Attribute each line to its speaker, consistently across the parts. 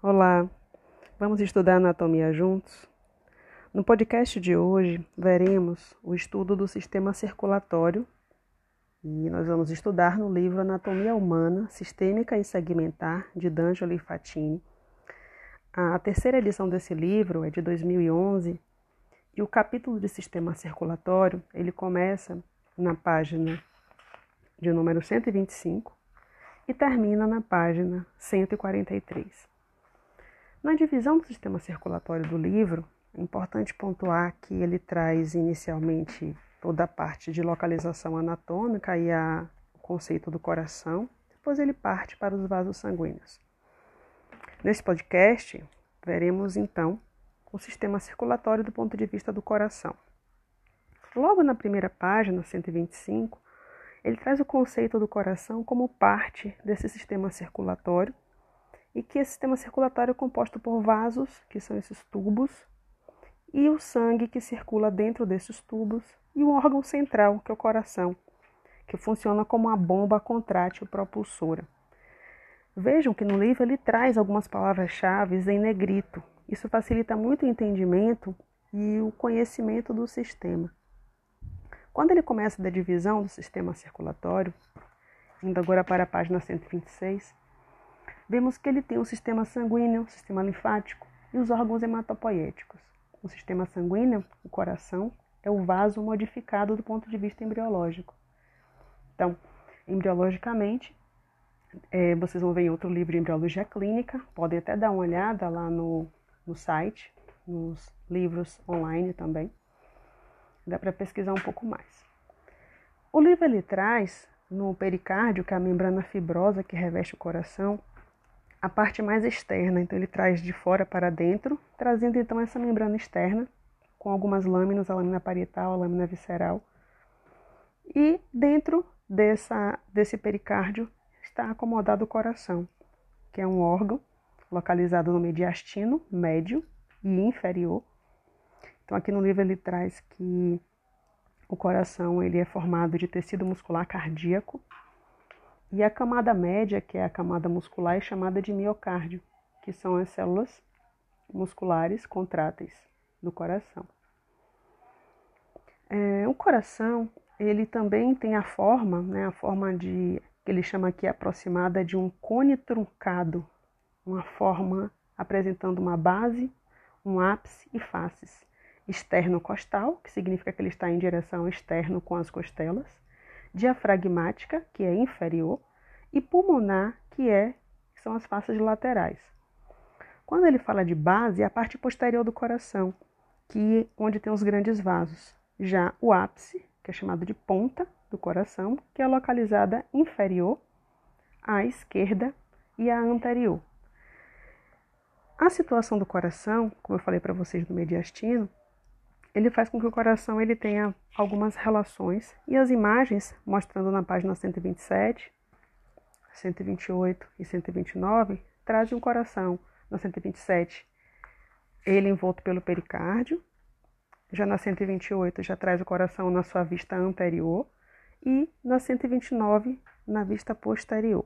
Speaker 1: Olá, vamos estudar anatomia juntos? No podcast de hoje, veremos o estudo do sistema circulatório e nós vamos estudar no livro Anatomia Humana, Sistêmica e Segmentar, de D'Angelo Fatini. A terceira edição desse livro é de 2011 e o capítulo de sistema circulatório ele começa na página de número 125 e termina na página 143. Na divisão do sistema circulatório do livro, é importante pontuar que ele traz inicialmente toda a parte de localização anatômica e a, o conceito do coração, depois ele parte para os vasos sanguíneos. Neste podcast, veremos então o sistema circulatório do ponto de vista do coração. Logo na primeira página, 125, ele traz o conceito do coração como parte desse sistema circulatório e que esse sistema circulatório é composto por vasos, que são esses tubos, e o sangue que circula dentro desses tubos, e o órgão central, que é o coração, que funciona como uma bomba contrátil propulsora. Vejam que no livro ele traz algumas palavras-chave em negrito. Isso facilita muito o entendimento e o conhecimento do sistema. Quando ele começa da divisão do sistema circulatório, indo agora para a página 126, vemos que ele tem um sistema sanguíneo, sistema linfático e os órgãos hematopoéticos. O sistema sanguíneo, o coração, é o vaso modificado do ponto de vista embriológico. Então, embriologicamente, é, vocês vão ver em outro livro de embriologia clínica, podem até dar uma olhada lá no, no site, nos livros online também. Dá para pesquisar um pouco mais. O livro ele traz no pericárdio, que é a membrana fibrosa que reveste o coração, a parte mais externa, então ele traz de fora para dentro, trazendo então essa membrana externa com algumas lâminas, a lâmina parietal, a lâmina visceral. E dentro dessa, desse pericárdio está acomodado o coração, que é um órgão localizado no mediastino médio e inferior. Então aqui no livro ele traz que o coração ele é formado de tecido muscular cardíaco, e a camada média, que é a camada muscular, é chamada de miocárdio, que são as células musculares contráteis do coração. É, o coração, ele também tem a forma, né, a forma de que ele chama aqui aproximada de um cone truncado, uma forma apresentando uma base, um ápice e faces. Externo-costal, que significa que ele está em direção externo com as costelas, diafragmática, que é inferior, e pulmonar, que é que são as faces laterais. Quando ele fala de base, é a parte posterior do coração, que onde tem os grandes vasos. Já o ápice, que é chamado de ponta do coração, que é localizada inferior à esquerda e à anterior. A situação do coração, como eu falei para vocês no mediastino, ele faz com que o coração ele tenha algumas relações. E as imagens mostrando na página 127, 128 e 129 trazem um coração. Na 127 ele envolto pelo pericárdio, já na 128 já traz o coração na sua vista anterior. E na 129 na vista posterior.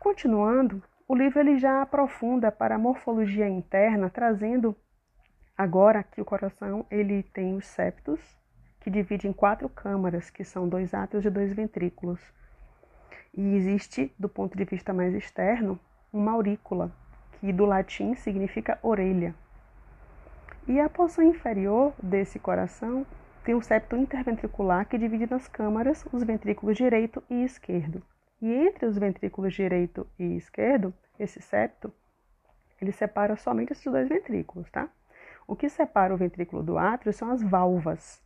Speaker 1: Continuando, o livro ele já aprofunda para a morfologia interna, trazendo Agora que o coração ele tem os septos, que divide em quatro câmaras, que são dois átrios e dois ventrículos. E existe, do ponto de vista mais externo, uma aurícula, que do latim significa orelha. E a porção inferior desse coração tem um septo interventricular que divide nas câmaras os ventrículos direito e esquerdo. E entre os ventrículos direito e esquerdo, esse septo, ele separa somente esses dois ventrículos, tá? O que separa o ventrículo do átrio são as válvulas,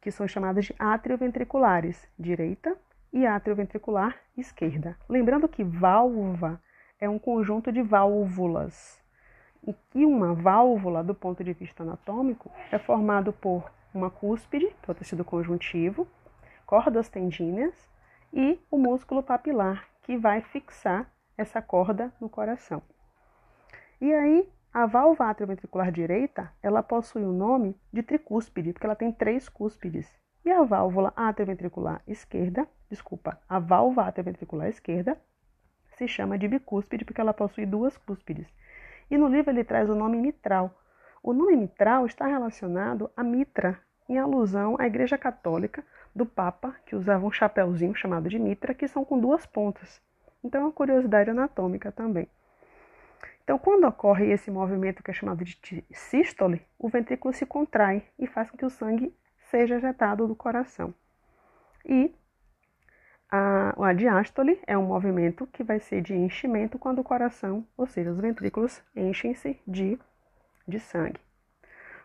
Speaker 1: que são chamadas de atrioventriculares, direita e atrioventricular esquerda. Lembrando que válvula é um conjunto de válvulas. E uma válvula, do ponto de vista anatômico, é formado por uma cúspide, que é o tecido conjuntivo, cordas tendíneas e o músculo papilar, que vai fixar essa corda no coração. E aí, a válvula atrioventricular direita, ela possui o nome de tricúspide, porque ela tem três cúspides. E a válvula atrioventricular esquerda, desculpa, a válvula atrioventricular esquerda se chama de bicúspide porque ela possui duas cúspides. E no livro ele traz o nome mitral. O nome mitral está relacionado à mitra, em alusão à Igreja Católica do Papa, que usava um chapéuzinho chamado de mitra, que são com duas pontas. Então é uma curiosidade anatômica também. Então, quando ocorre esse movimento que é chamado de sístole, o ventrículo se contrai e faz com que o sangue seja ejetado do coração. E a, a diástole é um movimento que vai ser de enchimento quando o coração, ou seja, os ventrículos, enchem-se de, de sangue.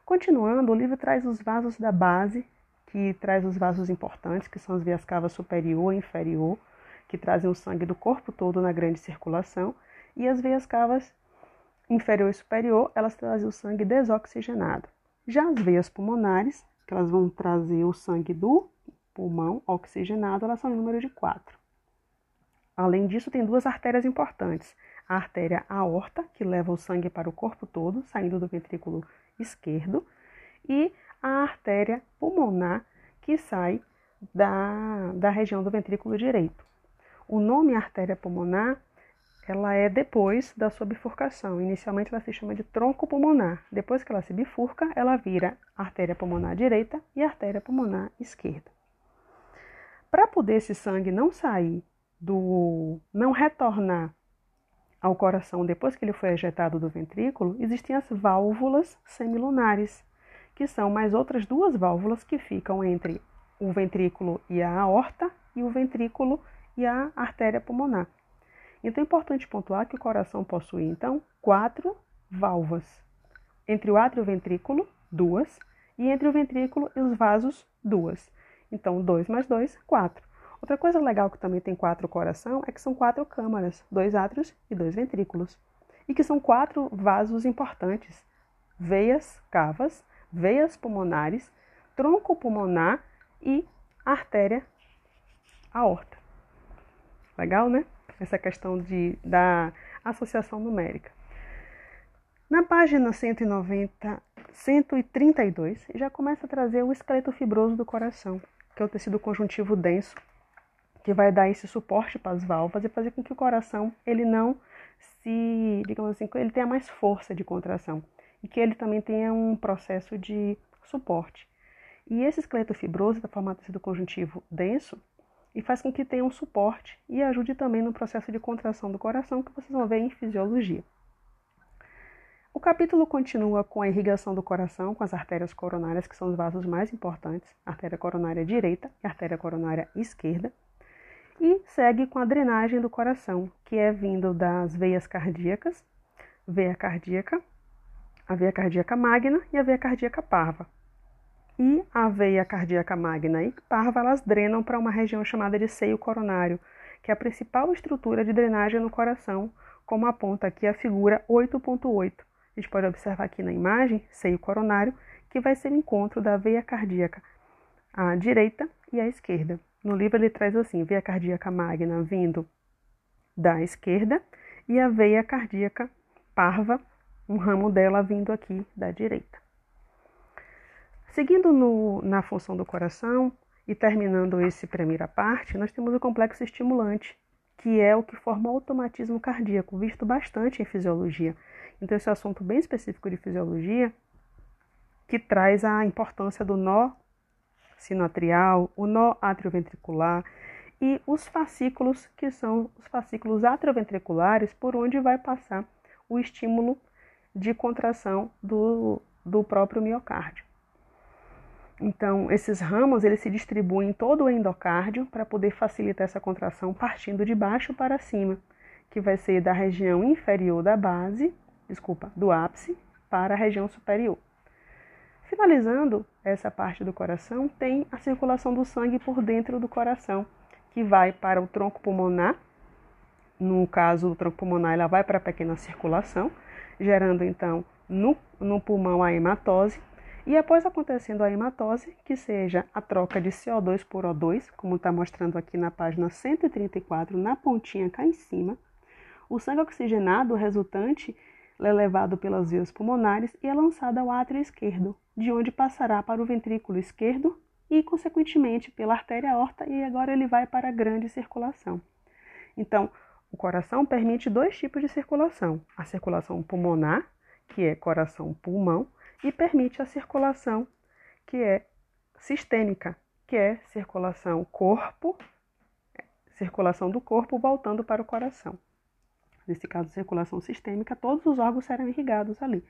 Speaker 1: Continuando, o livro traz os vasos da base, que traz os vasos importantes, que são as veias cavas superior e inferior, que trazem o sangue do corpo todo na grande circulação, e as veias cavas inferior e superior, elas trazem o sangue desoxigenado. Já as veias pulmonares, que elas vão trazer o sangue do pulmão oxigenado, elas são em número de quatro. Além disso, tem duas artérias importantes. A artéria aorta, que leva o sangue para o corpo todo, saindo do ventrículo esquerdo, e a artéria pulmonar, que sai da, da região do ventrículo direito. O nome artéria pulmonar ela é depois da sua bifurcação. Inicialmente ela se chama de tronco pulmonar. Depois que ela se bifurca, ela vira artéria pulmonar direita e artéria pulmonar esquerda. Para poder esse sangue não sair do, não retornar ao coração depois que ele foi ejetado do ventrículo, existem as válvulas semilunares, que são mais outras duas válvulas que ficam entre o ventrículo e a aorta e o ventrículo e a artéria pulmonar. Então é importante pontuar que o coração possui então quatro válvulas. Entre o átrio e o ventrículo, duas, e entre o ventrículo e os vasos, duas. Então, 2 mais 2, 4. Outra coisa legal que também tem quatro coração é que são quatro câmaras, dois átrios e dois ventrículos. E que são quatro vasos importantes: veias cavas, veias pulmonares, tronco pulmonar e artéria aorta. Legal, né? Essa questão de, da associação numérica. Na página 190, 132, já começa a trazer o esqueleto fibroso do coração que é o tecido conjuntivo denso, que vai dar esse suporte para as válvulas e fazer com que o coração ele não se, digamos assim, ele tenha mais força de contração e que ele também tenha um processo de suporte. E esse esqueleto fibroso da forma tecido conjuntivo denso e faz com que tenha um suporte e ajude também no processo de contração do coração que vocês vão ver em fisiologia. O capítulo continua com a irrigação do coração com as artérias coronárias, que são os vasos mais importantes, artéria coronária direita e artéria coronária esquerda, e segue com a drenagem do coração, que é vindo das veias cardíacas, veia cardíaca, a veia cardíaca magna e a veia cardíaca parva. E a veia cardíaca magna e parva, elas drenam para uma região chamada de seio coronário, que é a principal estrutura de drenagem no coração, como aponta aqui a figura 8.8 a gente pode observar aqui na imagem, seio coronário, que vai ser o encontro da veia cardíaca à direita e à esquerda. No livro ele traz assim, veia cardíaca magna vindo da esquerda e a veia cardíaca parva, um ramo dela vindo aqui da direita. Seguindo no, na função do coração e terminando esse primeira parte, nós temos o complexo estimulante, que é o que forma o automatismo cardíaco, visto bastante em fisiologia. Então, esse é um assunto bem específico de fisiologia que traz a importância do nó sinoatrial, o nó atrioventricular e os fascículos, que são os fascículos atrioventriculares, por onde vai passar o estímulo de contração do, do próprio miocárdio. Então, esses ramos eles se distribuem em todo o endocárdio para poder facilitar essa contração partindo de baixo para cima, que vai ser da região inferior da base desculpa, do ápice para a região superior. Finalizando essa parte do coração, tem a circulação do sangue por dentro do coração, que vai para o tronco pulmonar. No caso do tronco pulmonar, ela vai para a pequena circulação, gerando então no, no pulmão a hematose. E após acontecendo a hematose, que seja a troca de CO2 por O2, como está mostrando aqui na página 134, na pontinha cá em cima, o sangue oxigenado resultante é levado pelas veias pulmonares e é lançado ao átrio esquerdo, de onde passará para o ventrículo esquerdo e, consequentemente, pela artéria aorta, e agora ele vai para a grande circulação. Então, O coração permite dois tipos de circulação: a circulação pulmonar, que é coração-pulmão, e permite a circulação que é sistêmica, que é circulação corpo, circulação do corpo voltando para o coração. Nesse caso, circulação sistêmica, todos os órgãos serão irrigados ali.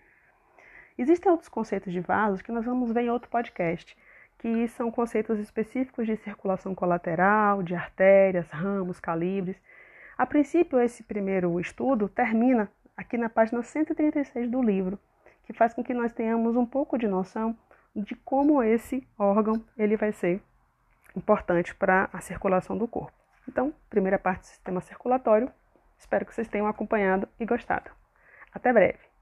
Speaker 1: Existem outros conceitos de vasos que nós vamos ver em outro podcast, que são conceitos específicos de circulação colateral, de artérias, ramos, calibres. A princípio, esse primeiro estudo termina aqui na página 136 do livro, que faz com que nós tenhamos um pouco de noção de como esse órgão ele vai ser importante para a circulação do corpo. Então, primeira parte do sistema circulatório. Espero que vocês tenham acompanhado e gostado. Até breve!